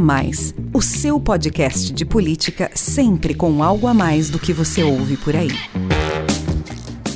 Mais, o seu podcast de política sempre com algo a mais do que você ouve por aí.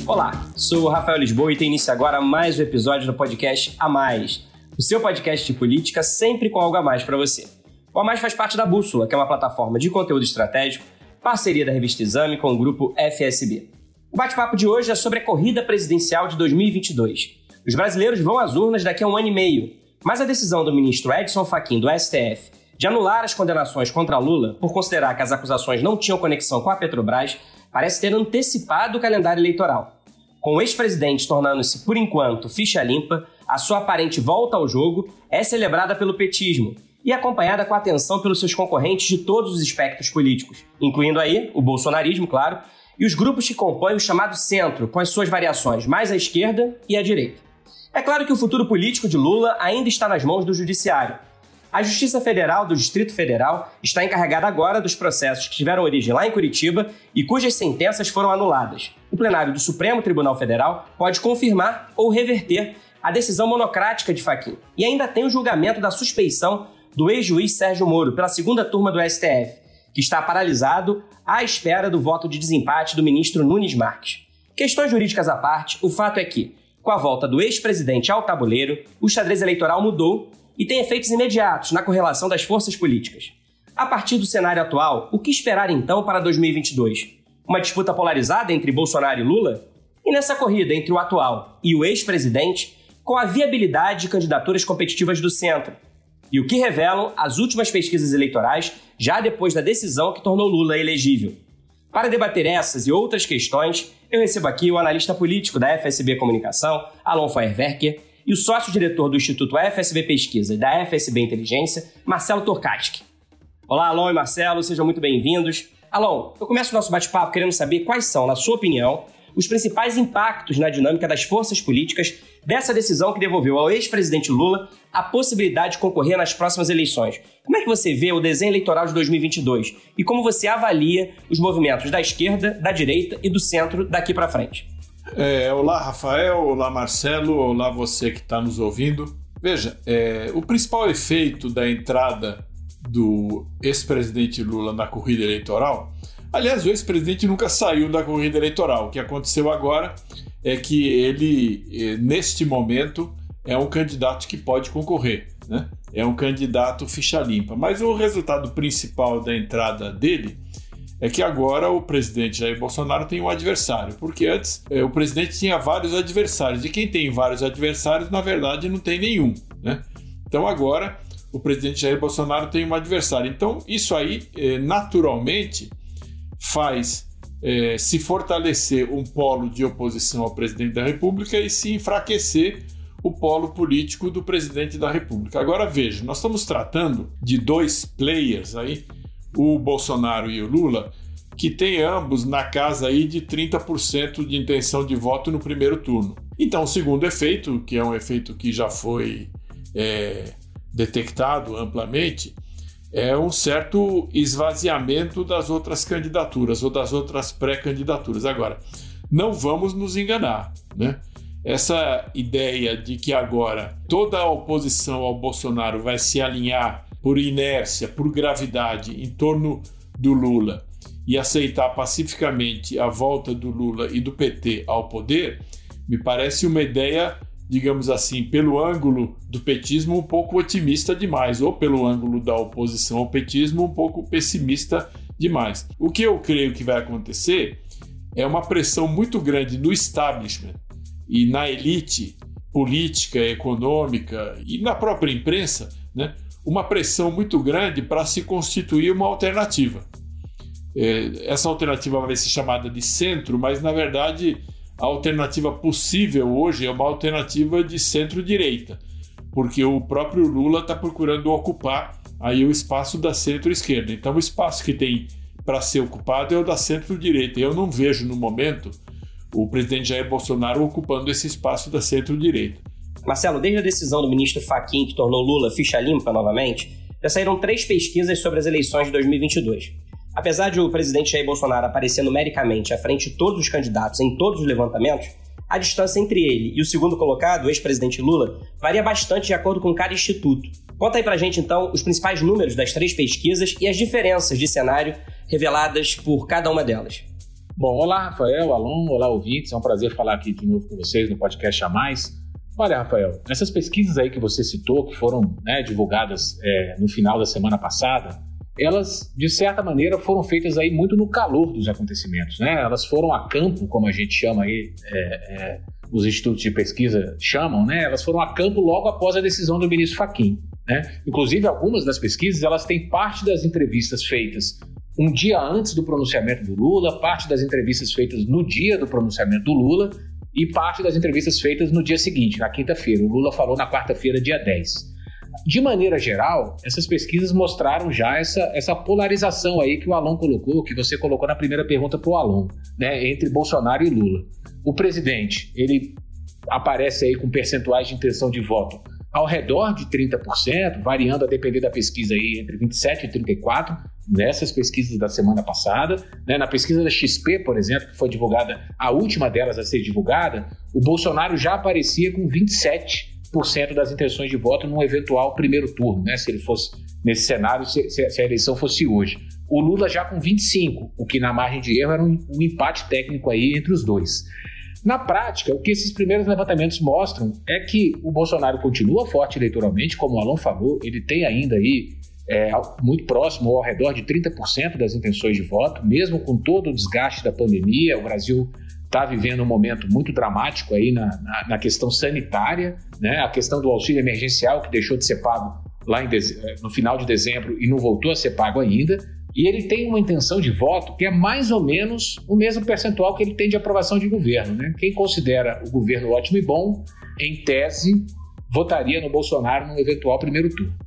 Olá, sou o Rafael Lisboa e tem início agora mais um episódio do podcast A Mais, o seu podcast de política sempre com algo a mais para você. O A Mais faz parte da Bússola, que é uma plataforma de conteúdo estratégico, parceria da revista Exame com o grupo FSB. O bate-papo de hoje é sobre a corrida presidencial de 2022. Os brasileiros vão às urnas daqui a um ano e meio, mas a decisão do ministro Edson Fachin do STF de anular as condenações contra Lula por considerar que as acusações não tinham conexão com a Petrobras parece ter antecipado o calendário eleitoral. Com o ex-presidente tornando-se, por enquanto, ficha limpa, a sua aparente volta ao jogo é celebrada pelo petismo e acompanhada com atenção pelos seus concorrentes de todos os espectros políticos, incluindo aí o bolsonarismo, claro, e os grupos que compõem o chamado centro, com as suas variações mais à esquerda e à direita. É claro que o futuro político de Lula ainda está nas mãos do Judiciário. A Justiça Federal do Distrito Federal está encarregada agora dos processos que tiveram origem lá em Curitiba e cujas sentenças foram anuladas. O plenário do Supremo Tribunal Federal pode confirmar ou reverter a decisão monocrática de Faquim. E ainda tem o julgamento da suspeição do ex-juiz Sérgio Moro pela segunda turma do STF, que está paralisado à espera do voto de desempate do ministro Nunes Marques. Questões jurídicas à parte, o fato é que com a volta do ex-presidente ao tabuleiro, o xadrez eleitoral mudou e tem efeitos imediatos na correlação das forças políticas. A partir do cenário atual, o que esperar então para 2022? Uma disputa polarizada entre Bolsonaro e Lula? E nessa corrida entre o atual e o ex-presidente, com a viabilidade de candidaturas competitivas do centro? E o que revelam as últimas pesquisas eleitorais já depois da decisão que tornou Lula elegível? Para debater essas e outras questões, eu recebo aqui o analista político da FSB Comunicação, Alon Feuerwerker, e o sócio-diretor do Instituto FSB Pesquisa e da FSB Inteligência, Marcelo Torkatski. Olá, Alon e Marcelo, sejam muito bem-vindos. Alon, eu começo o nosso bate-papo querendo saber quais são, na sua opinião, os principais impactos na dinâmica das forças políticas dessa decisão que devolveu ao ex-presidente Lula a possibilidade de concorrer nas próximas eleições. Como é que você vê o desenho eleitoral de 2022 e como você avalia os movimentos da esquerda, da direita e do centro daqui para frente? É, olá, Rafael. Olá, Marcelo. Olá, você que está nos ouvindo. Veja, é, o principal efeito da entrada do ex-presidente Lula na corrida eleitoral Aliás, o ex-presidente nunca saiu da corrida eleitoral. O que aconteceu agora é que ele, eh, neste momento, é um candidato que pode concorrer. Né? É um candidato ficha limpa. Mas o resultado principal da entrada dele é que agora o presidente Jair Bolsonaro tem um adversário, porque antes eh, o presidente tinha vários adversários, e quem tem vários adversários, na verdade, não tem nenhum. Né? Então agora o presidente Jair Bolsonaro tem um adversário. Então, isso aí, eh, naturalmente, faz é, se fortalecer um polo de oposição ao presidente da República e se enfraquecer o polo político do presidente da República. Agora veja, nós estamos tratando de dois players aí, o Bolsonaro e o Lula, que têm ambos na casa aí de 30% de intenção de voto no primeiro turno. Então, o segundo efeito, que é um efeito que já foi é, detectado amplamente, é um certo esvaziamento das outras candidaturas ou das outras pré-candidaturas. Agora, não vamos nos enganar, né? Essa ideia de que agora toda a oposição ao Bolsonaro vai se alinhar por inércia, por gravidade em torno do Lula e aceitar pacificamente a volta do Lula e do PT ao poder, me parece uma ideia digamos assim, pelo ângulo do petismo, um pouco otimista demais, ou pelo ângulo da oposição ao petismo, um pouco pessimista demais. O que eu creio que vai acontecer é uma pressão muito grande no establishment e na elite política, econômica e na própria imprensa, né? Uma pressão muito grande para se constituir uma alternativa. É, essa alternativa vai ser chamada de centro, mas na verdade a alternativa possível hoje é uma alternativa de centro-direita, porque o próprio Lula está procurando ocupar aí o espaço da centro-esquerda. Então, o espaço que tem para ser ocupado é o da centro-direita. Eu não vejo no momento o presidente Jair Bolsonaro ocupando esse espaço da centro-direita. Marcelo, desde a decisão do ministro Fachin que tornou Lula ficha limpa novamente, já saíram três pesquisas sobre as eleições de 2022. Apesar de o presidente Jair Bolsonaro aparecer numericamente à frente de todos os candidatos em todos os levantamentos, a distância entre ele e o segundo colocado, o ex-presidente Lula, varia bastante de acordo com cada instituto. Conta aí pra gente então os principais números das três pesquisas e as diferenças de cenário reveladas por cada uma delas. Bom, olá Rafael, Alon, olá ouvintes, é um prazer falar aqui de novo com vocês no podcast A Mais. Olha, Rafael, essas pesquisas aí que você citou, que foram né, divulgadas é, no final da semana passada, elas, de certa maneira, foram feitas aí muito no calor dos acontecimentos, né? Elas foram a campo, como a gente chama aí, é, é, os institutos de pesquisa chamam, né? Elas foram a campo logo após a decisão do ministro Fachin, né? Inclusive, algumas das pesquisas, elas têm parte das entrevistas feitas um dia antes do pronunciamento do Lula, parte das entrevistas feitas no dia do pronunciamento do Lula e parte das entrevistas feitas no dia seguinte, na quinta-feira. O Lula falou na quarta-feira, dia 10. De maneira geral, essas pesquisas mostraram já essa, essa polarização aí que o Alon colocou, que você colocou na primeira pergunta para o Alon, né, entre Bolsonaro e Lula. O presidente, ele aparece aí com percentuais de intenção de voto ao redor de 30%, variando a depender da pesquisa aí entre 27 e 34, nessas pesquisas da semana passada. Né? Na pesquisa da XP, por exemplo, que foi divulgada, a última delas a ser divulgada, o Bolsonaro já aparecia com 27 das intenções de voto num eventual primeiro turno, né? se ele fosse nesse cenário, se, se, a eleição fosse hoje. O Lula já com 25, o que na margem de erro era um, um empate técnico aí entre os dois. Na prática, o que esses primeiros levantamentos mostram é que o Bolsonaro continua forte eleitoralmente, como o Alon falou, ele tem ainda aí é, muito próximo ou ao redor de 30% das intenções de voto, mesmo com todo o desgaste da pandemia, o Brasil está vivendo um momento muito dramático aí na, na, na, questão sanitária, né? a questão do auxílio emergencial que deixou de ser pago lá em, no final de dezembro e não voltou a ser pago ainda. E ele tem uma intenção de voto que é mais ou menos o mesmo percentual que ele tem de aprovação de governo. Né? Quem considera o governo ótimo e bom, em tese, votaria no Bolsonaro num eventual primeiro turno.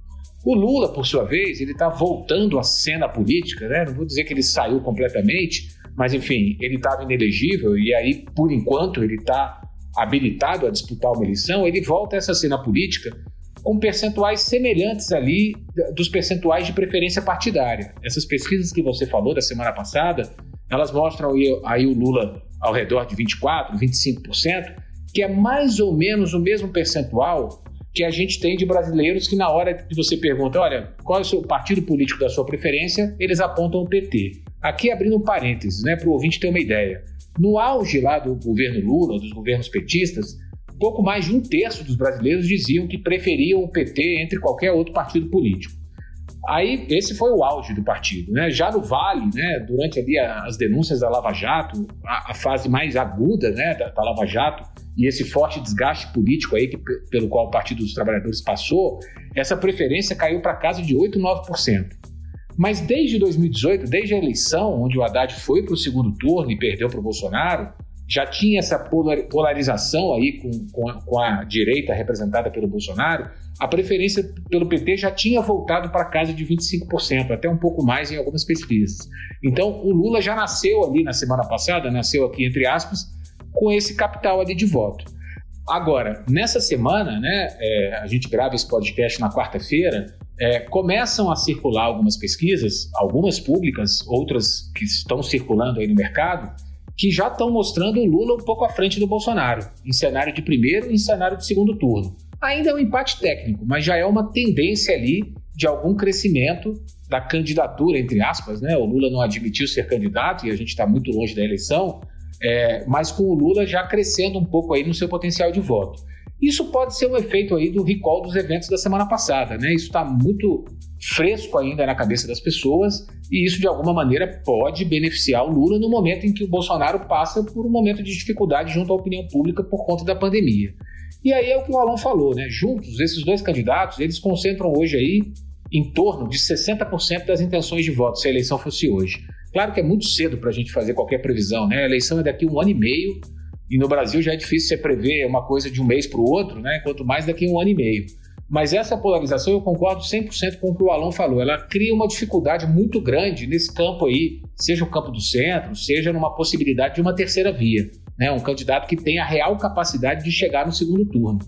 O Lula, por sua vez, ele está voltando à cena política, né? não vou dizer que ele saiu completamente, mas enfim, ele estava inelegível e aí, por enquanto, ele está habilitado a disputar uma eleição, ele volta a essa cena política com percentuais semelhantes ali dos percentuais de preferência partidária. Essas pesquisas que você falou da semana passada, elas mostram aí, aí o Lula ao redor de 24%, 25%, que é mais ou menos o mesmo percentual que a gente tem de brasileiros que na hora que você pergunta, olha, qual é o seu partido político da sua preferência, eles apontam o PT. Aqui abrindo um parênteses, né, para o ouvinte ter uma ideia. No auge lá do governo Lula, dos governos petistas, pouco mais de um terço dos brasileiros diziam que preferiam o PT entre qualquer outro partido político. Aí, esse foi o auge do partido. Né? Já no Vale, né, durante ali as denúncias da Lava Jato, a, a fase mais aguda né, da, da, Lava Jato e esse forte desgaste político aí que, pelo qual o Partido dos Trabalhadores passou, essa preferência caiu para casa de 8, 9%. Mas desde 2018, desde a eleição, onde o Haddad foi para o segundo turno e perdeu para o Bolsonaro, já tinha essa polarização aí com, com a, com, a, direita representada pelo Bolsonaro, a preferência pelo PT já tinha voltado para casa de 25%, até um pouco mais em algumas pesquisas. Então, o Lula já nasceu ali na semana passada, nasceu aqui entre aspas, com esse capital ali de voto. Agora, nessa semana, né, é, a gente grava esse podcast na quarta-feira, é, começam a circular algumas pesquisas, algumas públicas, outras que estão circulando aí no mercado, que já estão mostrando o Lula um pouco à frente do Bolsonaro, em cenário de primeiro e em cenário de segundo turno. Ainda é um empate técnico, mas já é uma tendência ali de algum crescimento da candidatura, entre aspas, né? O Lula não admitiu ser candidato e a gente está muito longe da eleição, é, mas com o Lula já crescendo um pouco aí no seu potencial de voto. Isso pode ser um efeito aí do recall dos eventos da semana passada, né? Isso está muito fresco ainda na cabeça das pessoas e isso de alguma maneira pode beneficiar o Lula no momento em que o Bolsonaro passa por um momento de dificuldade junto à opinião pública por conta da pandemia. E aí é o que o Alon falou, né? Juntos, esses dois candidatos, eles concentram hoje aí em torno de 60% das intenções de voto, se a eleição fosse hoje. Claro que é muito cedo para a gente fazer qualquer previsão, né? A eleição é daqui a um ano e meio e no Brasil já é difícil você prever uma coisa de um mês para o outro, né? Quanto mais daqui a um ano e meio. Mas essa polarização, eu concordo 100% com o que o Alon falou. Ela cria uma dificuldade muito grande nesse campo aí, seja o campo do centro, seja numa possibilidade de uma terceira via. Né? Um candidato que tem a real capacidade de chegar no segundo turno.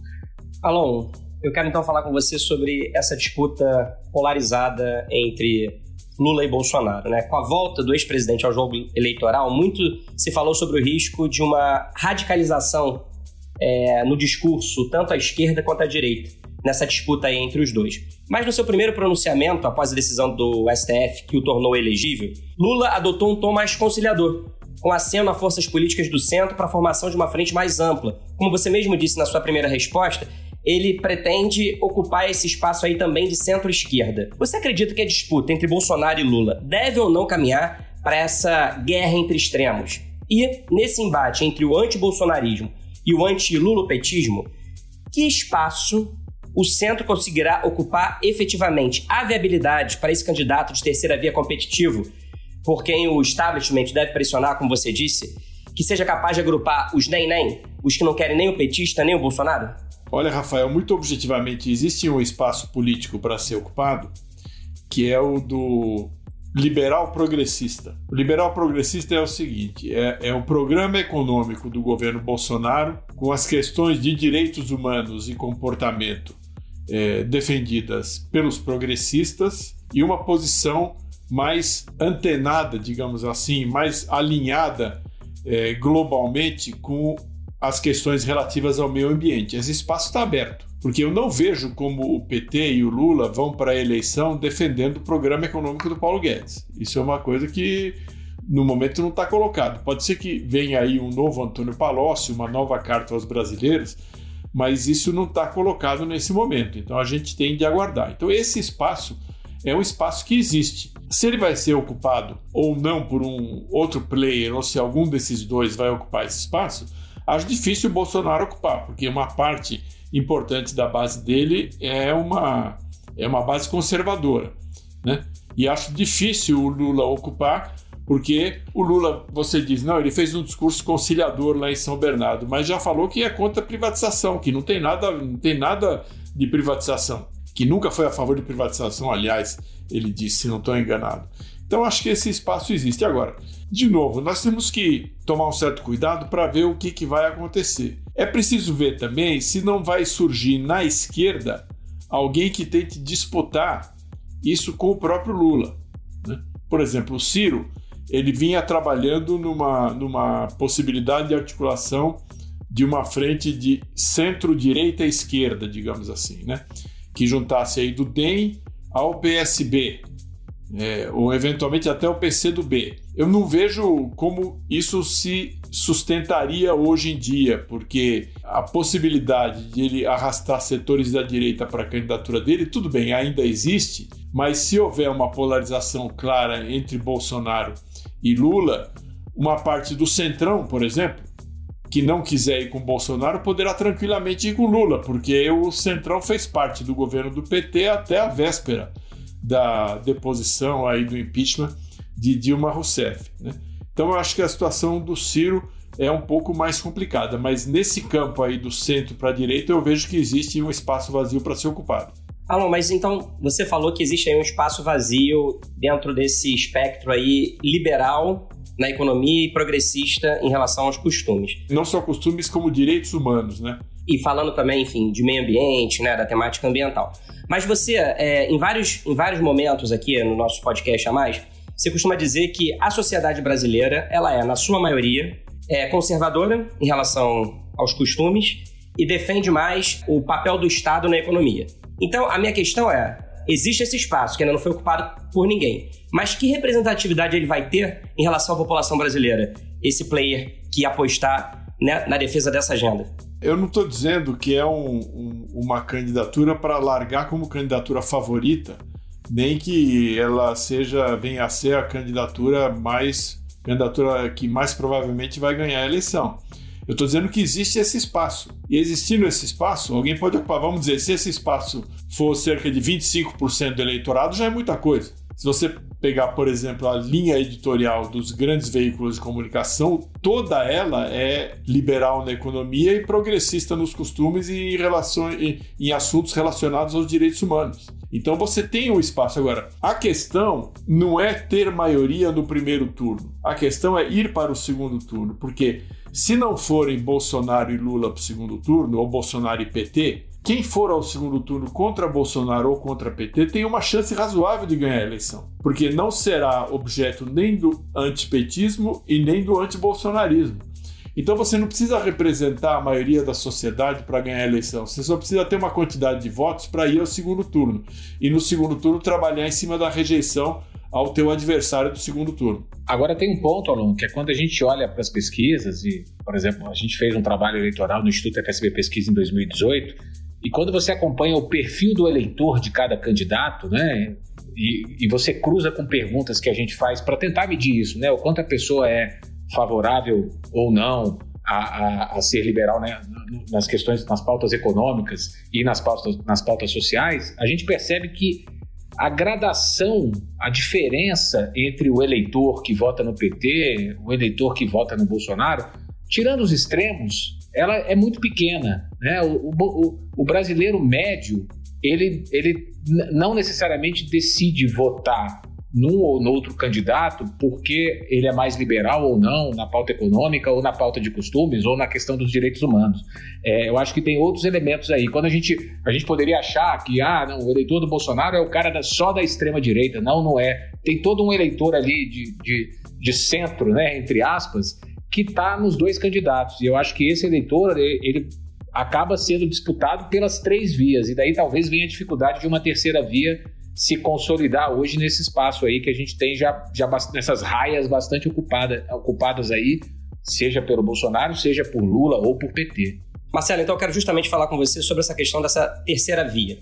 Alon, eu quero então falar com você sobre essa disputa polarizada entre Lula e Bolsonaro. Né? Com a volta do ex-presidente ao jogo eleitoral, muito se falou sobre o risco de uma radicalização é, no discurso, tanto à esquerda quanto à direita, nessa disputa aí entre os dois. Mas no seu primeiro pronunciamento, após a decisão do STF que o tornou elegível, Lula adotou um tom mais conciliador, com aceno a forças políticas do centro para a formação de uma frente mais ampla. Como você mesmo disse na sua primeira resposta, ele pretende ocupar esse espaço aí também de centro-esquerda. Você acredita que a disputa entre Bolsonaro e Lula deve ou não caminhar para essa guerra entre extremos? E nesse embate entre o anti-bolsonarismo e o anti-lulopetismo, que espaço o centro conseguirá ocupar efetivamente? Há viabilidade para esse candidato de terceira via competitivo, por quem o establishment deve pressionar, como você disse, que seja capaz de agrupar os nem-nem, os que não querem nem o petista nem o Bolsonaro? Olha, Rafael, muito objetivamente, existe um espaço político para ser ocupado, que é o do liberal progressista. O liberal progressista é o seguinte: é, é o programa econômico do governo Bolsonaro com as questões de direitos humanos e comportamento é, defendidas pelos progressistas e uma posição mais antenada, digamos assim, mais alinhada é, globalmente com as questões relativas ao meio ambiente. Esse espaço está aberto, porque eu não vejo como o PT e o Lula vão para a eleição defendendo o programa econômico do Paulo Guedes. Isso é uma coisa que no momento não está colocado. Pode ser que venha aí um novo Antônio Palocci, uma nova carta aos brasileiros, mas isso não está colocado nesse momento. Então a gente tem de aguardar. Então esse espaço é um espaço que existe. Se ele vai ser ocupado ou não por um outro player, ou se algum desses dois vai ocupar esse espaço, acho difícil o Bolsonaro ocupar, porque uma parte importante da base dele é uma, é uma base conservadora. Né? E acho difícil o Lula ocupar, porque o Lula, você diz, não, ele fez um discurso conciliador lá em São Bernardo, mas já falou que é contra a privatização, que não tem nada, não tem nada de privatização que nunca foi a favor de privatização, aliás, ele disse, se não estou enganado. Então acho que esse espaço existe. Agora, de novo, nós temos que tomar um certo cuidado para ver o que, que vai acontecer. É preciso ver também se não vai surgir na esquerda alguém que tente disputar isso com o próprio Lula. Né? Por exemplo, o Ciro ele vinha trabalhando numa, numa possibilidade de articulação de uma frente de centro-direita esquerda, digamos assim, né? que juntasse aí do DEM ao PSB, é, ou eventualmente até o PCdoB. Eu não vejo como isso se sustentaria hoje em dia, porque a possibilidade de ele arrastar setores da direita para a candidatura dele, tudo bem, ainda existe, mas se houver uma polarização clara entre Bolsonaro e Lula, uma parte do Centrão, por exemplo, que não quiser ir com Bolsonaro poderá tranquilamente ir com Lula, porque o Centrão fez parte do governo do PT até a véspera da deposição aí do impeachment de Dilma Rousseff. Né? Então eu acho que a situação do Ciro é um pouco mais complicada, mas nesse campo aí do centro para a direita eu vejo que existe um espaço vazio para ser ocupado. Alô, mas então você falou que existe aí um espaço vazio dentro desse espectro aí liberal na economia e progressista em relação aos costumes. Não só costumes, como direitos humanos, né? E falando também, enfim, de meio ambiente, né, da temática ambiental. Mas você, é, em, vários, em vários momentos aqui no nosso podcast a mais, você costuma dizer que a sociedade brasileira, ela é, na sua maioria, é conservadora em relação aos costumes e defende mais o papel do Estado na economia. Então, a minha questão é: existe esse espaço que ainda não foi ocupado por ninguém. Mas que representatividade ele vai ter em relação à população brasileira? Esse player que apostar né, na defesa dessa agenda? Eu não estou dizendo que é um, um, uma candidatura para largar como candidatura favorita, nem que ela seja venha a ser a candidatura mais candidatura que mais provavelmente vai ganhar a eleição. Eu estou dizendo que existe esse espaço. E existindo esse espaço, alguém pode ocupar. Vamos dizer, se esse espaço for cerca de 25% do eleitorado, já é muita coisa. Se você pegar, por exemplo, a linha editorial dos grandes veículos de comunicação, toda ela é liberal na economia e progressista nos costumes e em, relação, em, assuntos relacionados aos direitos humanos. Então você tem um espaço. Agora, a questão não é ter maioria no primeiro turno, a questão é ir para o segundo turno, porque Se não forem Bolsonaro e Lula para o segundo turno, ou Bolsonaro e PT, quem for ao segundo turno contra Bolsonaro ou contra PT tem uma chance razoável de ganhar a eleição, porque não será objeto nem do antipetismo e nem do antibolsonarismo. Então você não precisa representar a maioria da sociedade para ganhar a eleição, você só precisa ter uma quantidade de votos para ir ao segundo turno. E no segundo turno trabalhar em cima da rejeição ao teu adversário do segundo turno. Agora tem um ponto, Alon, que é quando a gente olha para as pesquisas, e, por exemplo, a gente fez um trabalho eleitoral no Instituto FSB Pesquisa em 2018, e quando você acompanha o perfil do eleitor de cada candidato, né, e, e você cruza com perguntas que a gente faz para tentar medir isso, né, o quanto a pessoa é favorável ou não a, a, a, ser liberal né, nas questões, nas pautas econômicas e nas pautas, nas pautas sociais, a gente percebe que a gradação, a diferença entre o eleitor que vota no PT, o eleitor que vota no Bolsonaro, tirando os extremos, ela é muito pequena. Né? O, o, o brasileiro médio, ele, ele não necessariamente decide votar num ou no outro candidato porque ele é mais liberal ou não na pauta econômica ou na pauta de costumes ou na questão dos direitos humanos. É, eu acho que tem outros elementos aí. Quando a gente, a gente poderia achar que ah, não, o eleitor do Bolsonaro é o cara da, só da extrema direita. Não, não é. Tem todo um eleitor ali de, de, de centro, né, entre aspas, que está nos dois candidatos. E eu acho que esse eleitor, ele, ele acaba sendo disputado pelas três vias. E daí talvez venha a dificuldade de uma terceira via se consolidar hoje nesse espaço aí que a gente tem já, já nessas raias bastante ocupada, ocupadas aí, seja pelo Bolsonaro, seja por Lula ou por PT. Marcelo, então eu quero justamente falar com você sobre essa questão dessa terceira via.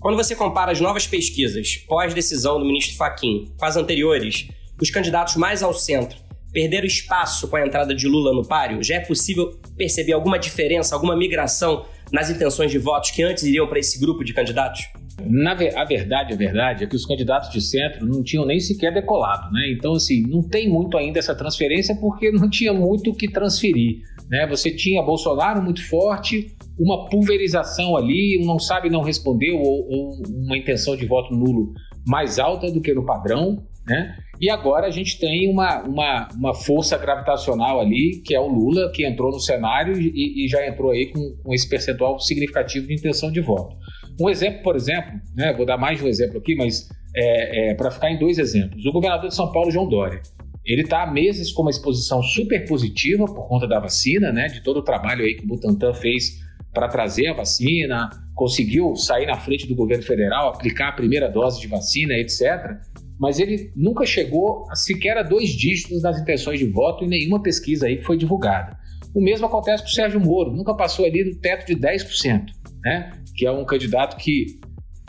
Quando você compara as novas pesquisas pós-decisão do ministro Faquim com as anteriores, os candidatos mais ao centro perderam espaço com a entrada de Lula no páreo? Já é possível perceber alguma diferença, alguma migração nas intenções de votos que antes iriam para esse grupo de candidatos? Na, a verdade, a verdade é que os candidatos de centro não tinham nem sequer decolado, né? Então, assim, não tem muito ainda essa transferência porque não tinha muito o que transferir, né? Você tinha Bolsonaro muito forte, uma pulverização ali, um não sabe não respondeu ou, ou uma intenção de voto nulo mais alta do que no padrão, né? E agora a gente tem uma, uma, uma força gravitacional ali, que é o Lula, que entrou no cenário e, e já entrou aí com, com, esse percentual significativo de intenção de voto. Um exemplo, por exemplo, né, vou dar mais de um exemplo aqui, mas é, é, para ficar em dois exemplos. O governador de São Paulo, João Dória, ele está há meses com uma exposição super positiva por conta da vacina, né, de todo o trabalho aí que o Butantan fez para trazer a vacina, conseguiu sair na frente do governo federal, aplicar a primeira dose de vacina, etc mas ele nunca chegou a sequer a dois dígitos nas intenções de voto em nenhuma pesquisa aí que foi divulgada. O mesmo acontece com o Sérgio Moro, nunca passou ali do teto de 10%, né? que é um candidato que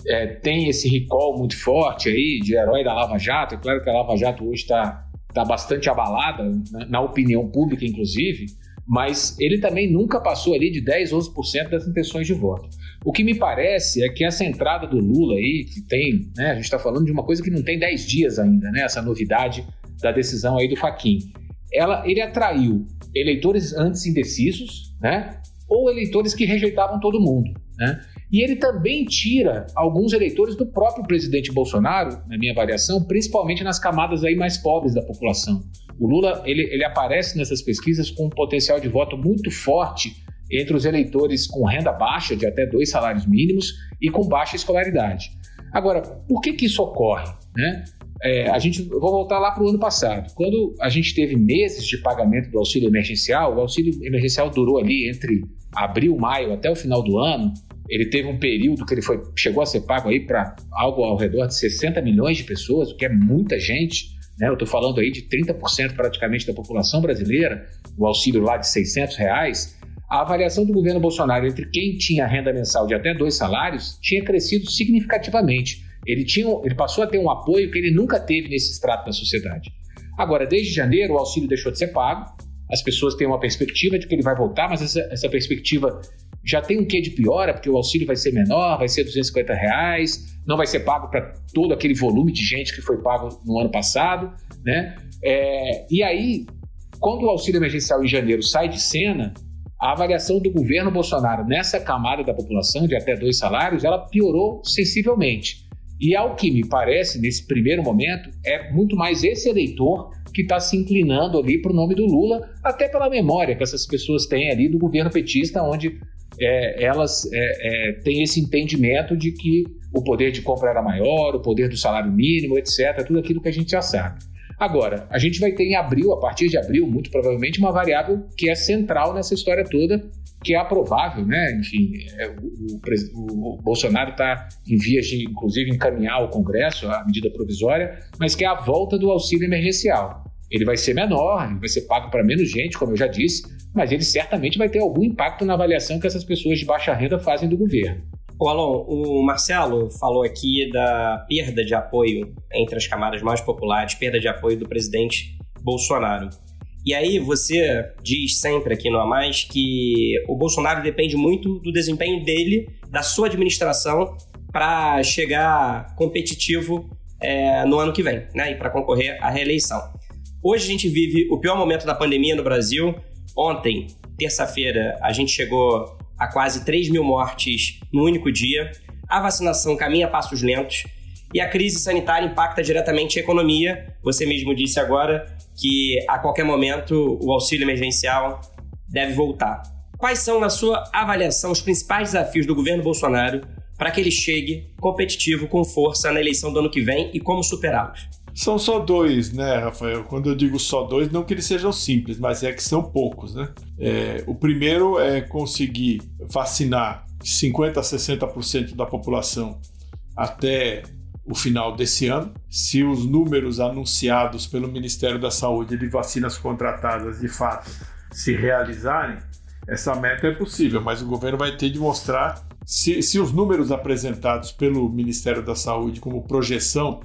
é, tem esse recall muito forte aí de herói da Lava Jato. É claro que a Lava Jato hoje está tá bastante abalada, na, na opinião pública, inclusive, mas ele também nunca passou ali de 10, 11% das intenções de voto. O que me parece é que essa entrada do Lula aí, que tem, né, a gente está falando de uma coisa que não tem 10 dias ainda, né, essa novidade da decisão aí do Faquin, ela, ele atraiu eleitores antes indecisos, né, ou eleitores que rejeitavam todo mundo, né, e ele também tira alguns eleitores do próprio presidente Bolsonaro, na minha avaliação, principalmente nas camadas aí mais pobres da população. O Lula ele, ele aparece nessas pesquisas com um potencial de voto muito forte entre os eleitores com renda baixa, de até dois salários mínimos, e com baixa escolaridade. Agora, por que, que isso ocorre? Né? É, a gente, vou voltar lá para o ano passado. Quando a gente teve meses de pagamento do auxílio emergencial, o auxílio emergencial durou ali entre abril, maio até o final do ano. Ele teve um período que ele foi, chegou a ser pago aí para algo ao redor de 60 milhões de pessoas, o que é muita gente. Né? Eu estou falando aí de 30% praticamente da população brasileira, o auxílio lá de 600 reais. A avaliação do governo Bolsonaro entre quem tinha renda mensal de até dois salários tinha crescido significativamente. Ele, tinha, ele passou a ter um apoio que ele nunca teve nesse extrato da sociedade. Agora, desde janeiro, o auxílio deixou de ser pago, as pessoas têm uma perspectiva de que ele vai voltar, mas essa, essa perspectiva já tem um quê de piora, porque o auxílio vai ser menor, vai ser 250 reais, não vai ser pago para todo aquele volume de gente que foi pago no ano passado, né? É, e aí, quando o auxílio emergencial em janeiro sai de cena, a avaliação do governo Bolsonaro nessa camada da população de até dois salários, ela piorou sensivelmente. E ao que me parece, nesse primeiro momento, é muito mais esse eleitor que está se inclinando ali para o nome do Lula, até pela memória que essas pessoas têm ali do governo petista, onde é, elas é, é, têm esse entendimento de que o poder de compra era maior, o poder do salário mínimo, etc., tudo aquilo que a gente já sabe. Agora, a gente vai ter em abril, a partir de abril, muito provavelmente, uma variável que é central nessa história toda, que é aprovável, né? Enfim, é, o, o, o, Bolsonaro está em vias de, inclusive, encaminhar ao Congresso a medida provisória, mas que é a volta do auxílio emergencial. Ele vai ser menor, vai ser pago para menos gente, como eu já disse, mas ele certamente vai ter algum impacto na avaliação que essas pessoas de baixa renda fazem do governo. O Alon, o Marcelo falou aqui da perda de apoio entre as camadas mais populares, perda de apoio do presidente Bolsonaro. E aí você diz sempre aqui no A Mais que o Bolsonaro depende muito do desempenho dele, da sua administração, para chegar competitivo é, no ano que vem, né? E para concorrer à reeleição. Hoje a gente vive o pior momento da pandemia no Brasil. Ontem, terça-feira, a gente chegou a quase 3 mil mortes no único dia. A vacinação caminha a passos lentos. E a crise sanitária impacta diretamente a economia. Você mesmo disse agora que a qualquer momento o auxílio emergencial deve voltar. Quais são, na sua avaliação, os principais desafios do governo Bolsonaro para que ele chegue competitivo com força na eleição do ano que vem e como superá-los? São só dois, né, Rafael? Quando eu digo só dois, não que eles sejam simples, mas é que são poucos, né? É, o primeiro é conseguir vacinar 50% a 60% da população até o final desse ano. Se os números anunciados pelo Ministério da Saúde de vacinas contratadas de fato se realizarem, essa meta é possível, mas o governo vai ter de mostrar se, se os números apresentados pelo Ministério da Saúde como projeção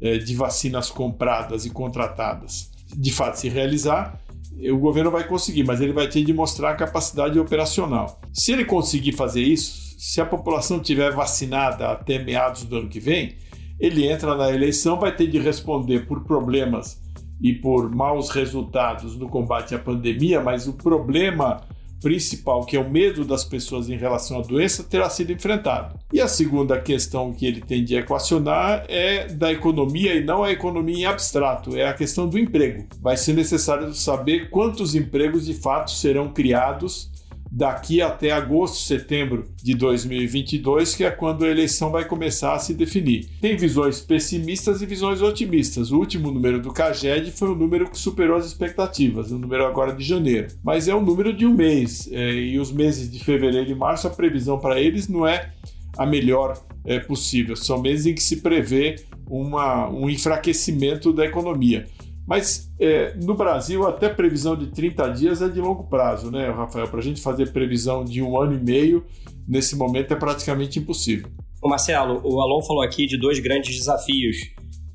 é, de vacinas compradas e contratadas de fato se realizar, o governo vai conseguir, mas ele vai ter de mostrar a capacidade operacional. Se ele conseguir fazer isso, se a população tiver vacinada até meados do ano que vem, ele entra na eleição, vai ter de responder por problemas e por maus resultados no combate à pandemia, mas o problema principal, que é o medo das pessoas em relação à doença, terá sido enfrentado. E a segunda questão que ele tem de equacionar é da economia e não a economia em abstrato, é a questão do emprego. Vai ser necessário saber quantos empregos de fato serão criados daqui até agosto, setembro de 2022, que é quando a eleição vai começar a se definir. Tem visões pessimistas e visões otimistas. O último número do CAGED foi um número que superou as expectativas, o número agora de janeiro. Mas é um número de um mês, é, e os meses de fevereiro e março, a previsão para eles não é a melhor é, possível. São meses em que se prevê uma, um enfraquecimento da economia. Mas é, no Brasil, até previsão de 30 dias é de longo prazo, né, Rafael? Para a gente fazer previsão de um ano e meio, nesse momento é praticamente impossível. O Marcelo, o Alon falou aqui de dois grandes desafios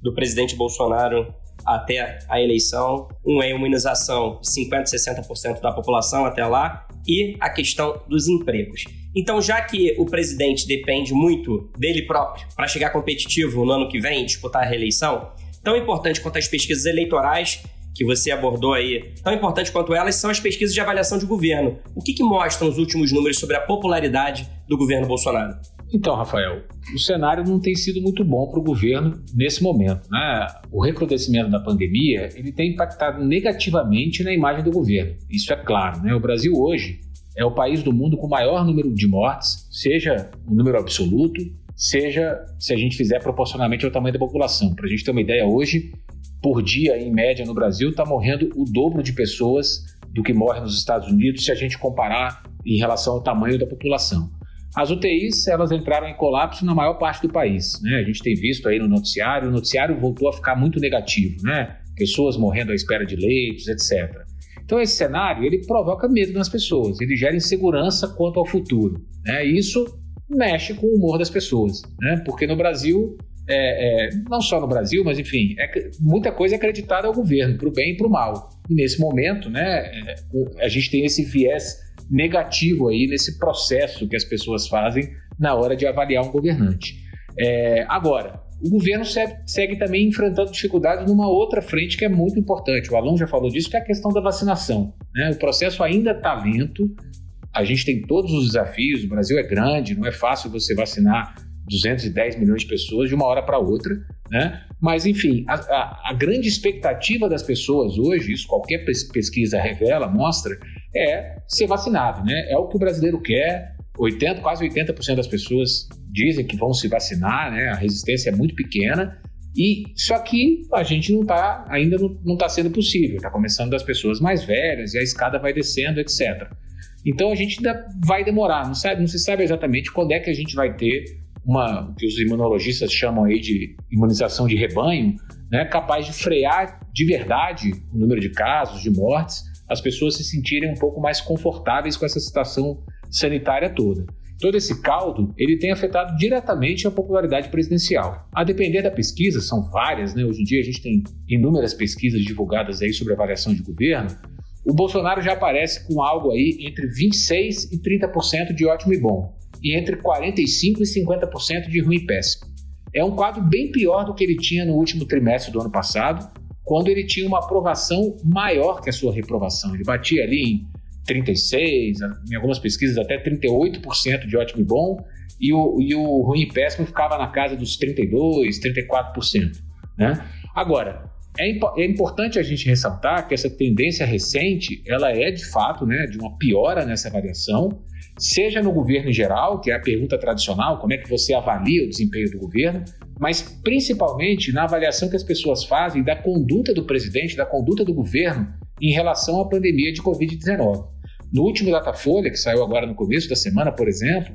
do presidente Bolsonaro até a eleição. Um é a imunização de 50%, 60% da população até lá e a questão dos empregos. Então, já que o presidente depende muito dele próprio para chegar competitivo no ano que vem e disputar a reeleição, tão importante quanto as pesquisas eleitorais que você abordou aí, tão importante quanto elas são as pesquisas de avaliação de governo. O que, que mostram os últimos números sobre a popularidade do governo Bolsonaro? Então, Rafael, o cenário não tem sido muito bom para o governo nesse momento. Né? O recrudescimento da pandemia ele tem impactado negativamente na imagem do governo. Isso é claro. Né? O Brasil hoje é o país do mundo com o maior número de mortes, seja o número absoluto, seja se a gente fizer proporcionalmente ao tamanho da população. Para a gente ter uma ideia, hoje, por dia, em média, no Brasil, está morrendo o dobro de pessoas do que morre nos Estados Unidos se a gente comparar em relação ao tamanho da população. As UTIs, elas entraram em colapso na maior parte do país. Né? A gente tem visto aí no noticiário, o noticiário voltou a ficar muito negativo, né? Pessoas morrendo à espera de leitos, etc. Então esse cenário, ele provoca medo nas pessoas, ele gera insegurança quanto ao futuro. Né? Isso mexe com o humor das pessoas, né? Porque no Brasil, é, é, não só no Brasil, mas enfim, é, muita coisa é acreditada ao governo, para o bem e para o mal. E nesse momento, né, é, a gente tem esse viés negativo aí nesse processo que as pessoas fazem na hora de avaliar um governante. É, agora, o governo segue, segue, também enfrentando dificuldades numa outra frente que é muito importante. O Alon já falou disso, que é a questão da vacinação. Né? O processo ainda está lento, a gente tem todos os desafios, o Brasil é grande, não é fácil você vacinar 210 milhões de pessoas de uma hora para outra, né? Mas, enfim, a, a, a, grande expectativa das pessoas hoje, isso qualquer pesquisa revela, mostra, é ser vacinado, né? É o que o brasileiro quer. 80, quase 80% das pessoas dizem que vão se vacinar, né? A resistência é muito pequena. E só que a gente não está ainda não está sendo possível. Está começando das pessoas mais velhas e a escada vai descendo, etc. Então a gente ainda vai demorar. Não, sabe, não se sabe exatamente quando é que a gente vai ter uma que os imunologistas chamam aí de imunização de rebanho, né, capaz de frear de verdade o número de casos, de mortes, as pessoas se sentirem um pouco mais confortáveis com essa situação sanitária toda. Todo esse caldo ele tem afetado diretamente a popularidade presidencial. A depender da pesquisa, são várias, né? Hoje em dia a gente tem inúmeras pesquisas divulgadas aí sobre avaliação de governo. O Bolsonaro já aparece com algo aí entre 26 e 30% de ótimo e bom e entre 45% e 50% de ruim e péssimo. É um quadro bem pior do que ele tinha no último trimestre do ano passado, quando ele tinha uma aprovação maior que a sua reprovação. Ele batia ali em 36, em algumas pesquisas até 38% de ótimo e bom, e o, e o ruim e péssimo ficava na casa dos 32, 34%. Né? Agora, é, impo é, importante a gente ressaltar que essa tendência recente, ela é de fato né, de uma piora nessa variação, seja no governo em geral, que é a pergunta tradicional, como é que você avalia o desempenho do governo, mas principalmente na avaliação que as pessoas fazem da conduta do presidente, da conduta do governo em relação à pandemia de Covid-19. No último Datafolha, que saiu agora no começo da semana, por exemplo,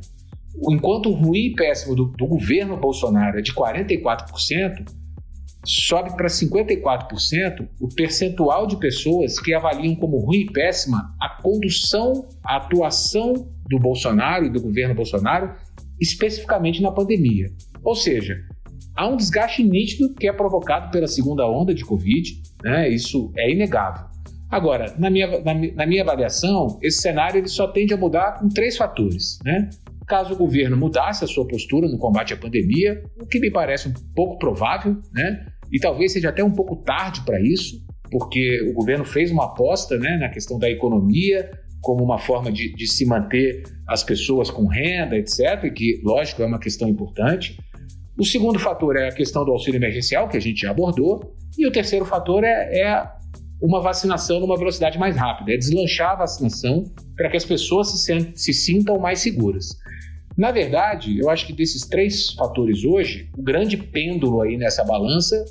enquanto o ruim e péssimo do, do governo Bolsonaro é de 44%, sobe para 54% o percentual de pessoas que avaliam como ruim e péssima a condução, a atuação do Bolsonaro e do governo Bolsonaro, especificamente na pandemia. Ou seja, há um desgaste nítido que é provocado pela segunda onda de Covid, né? isso é inegável. Agora, na minha, na, na minha avaliação, esse cenário ele só tende a mudar com três fatores. Né? Caso o governo mudasse a sua postura no combate à pandemia, o que me parece um pouco provável, né? E talvez seja até um pouco tarde para isso, porque o governo fez uma aposta né, na questão da economia como uma forma de, de se manter as pessoas com renda, etc., e que, lógico, é uma questão importante. O segundo fator é a questão do auxílio emergencial, que a gente já abordou, e o terceiro fator é, é uma vacinação numa velocidade mais rápida, é deslanchar a vacinação para que as pessoas se, se sintam mais seguras. Na verdade, eu acho que desses três fatores hoje, o grande pêndulo aí nessa balança,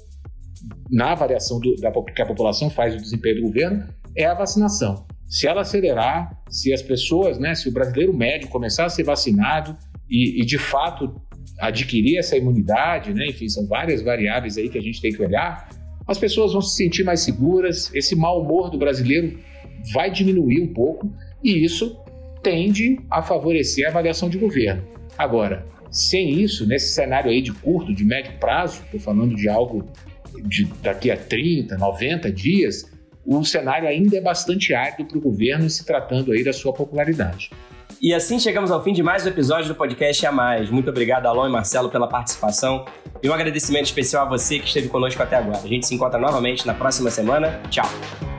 na avaliação do, da, que a população faz do desempenho do governo, é a vacinação. Se ela acelerar, se as pessoas, né, se o brasileiro médio começar a ser vacinado e, e de fato adquirir essa imunidade, né, enfim, são várias variáveis aí que a gente tem que olhar, as pessoas vão se sentir mais seguras, esse mau humor do brasileiro vai diminuir um pouco e isso tende a favorecer a avaliação de governo. Agora, sem isso, nesse cenário aí de curto, de médio prazo, estou falando de algo de daqui a 30, 90 dias, o cenário ainda é bastante árido para o governo se tratando aí da sua popularidade. E assim chegamos ao fim de mais um episódio do podcast A Mais. Muito obrigado, Alon e Marcelo, pela participação. E um agradecimento especial a você que esteve conosco até agora. A gente se encontra novamente na próxima semana. Tchau!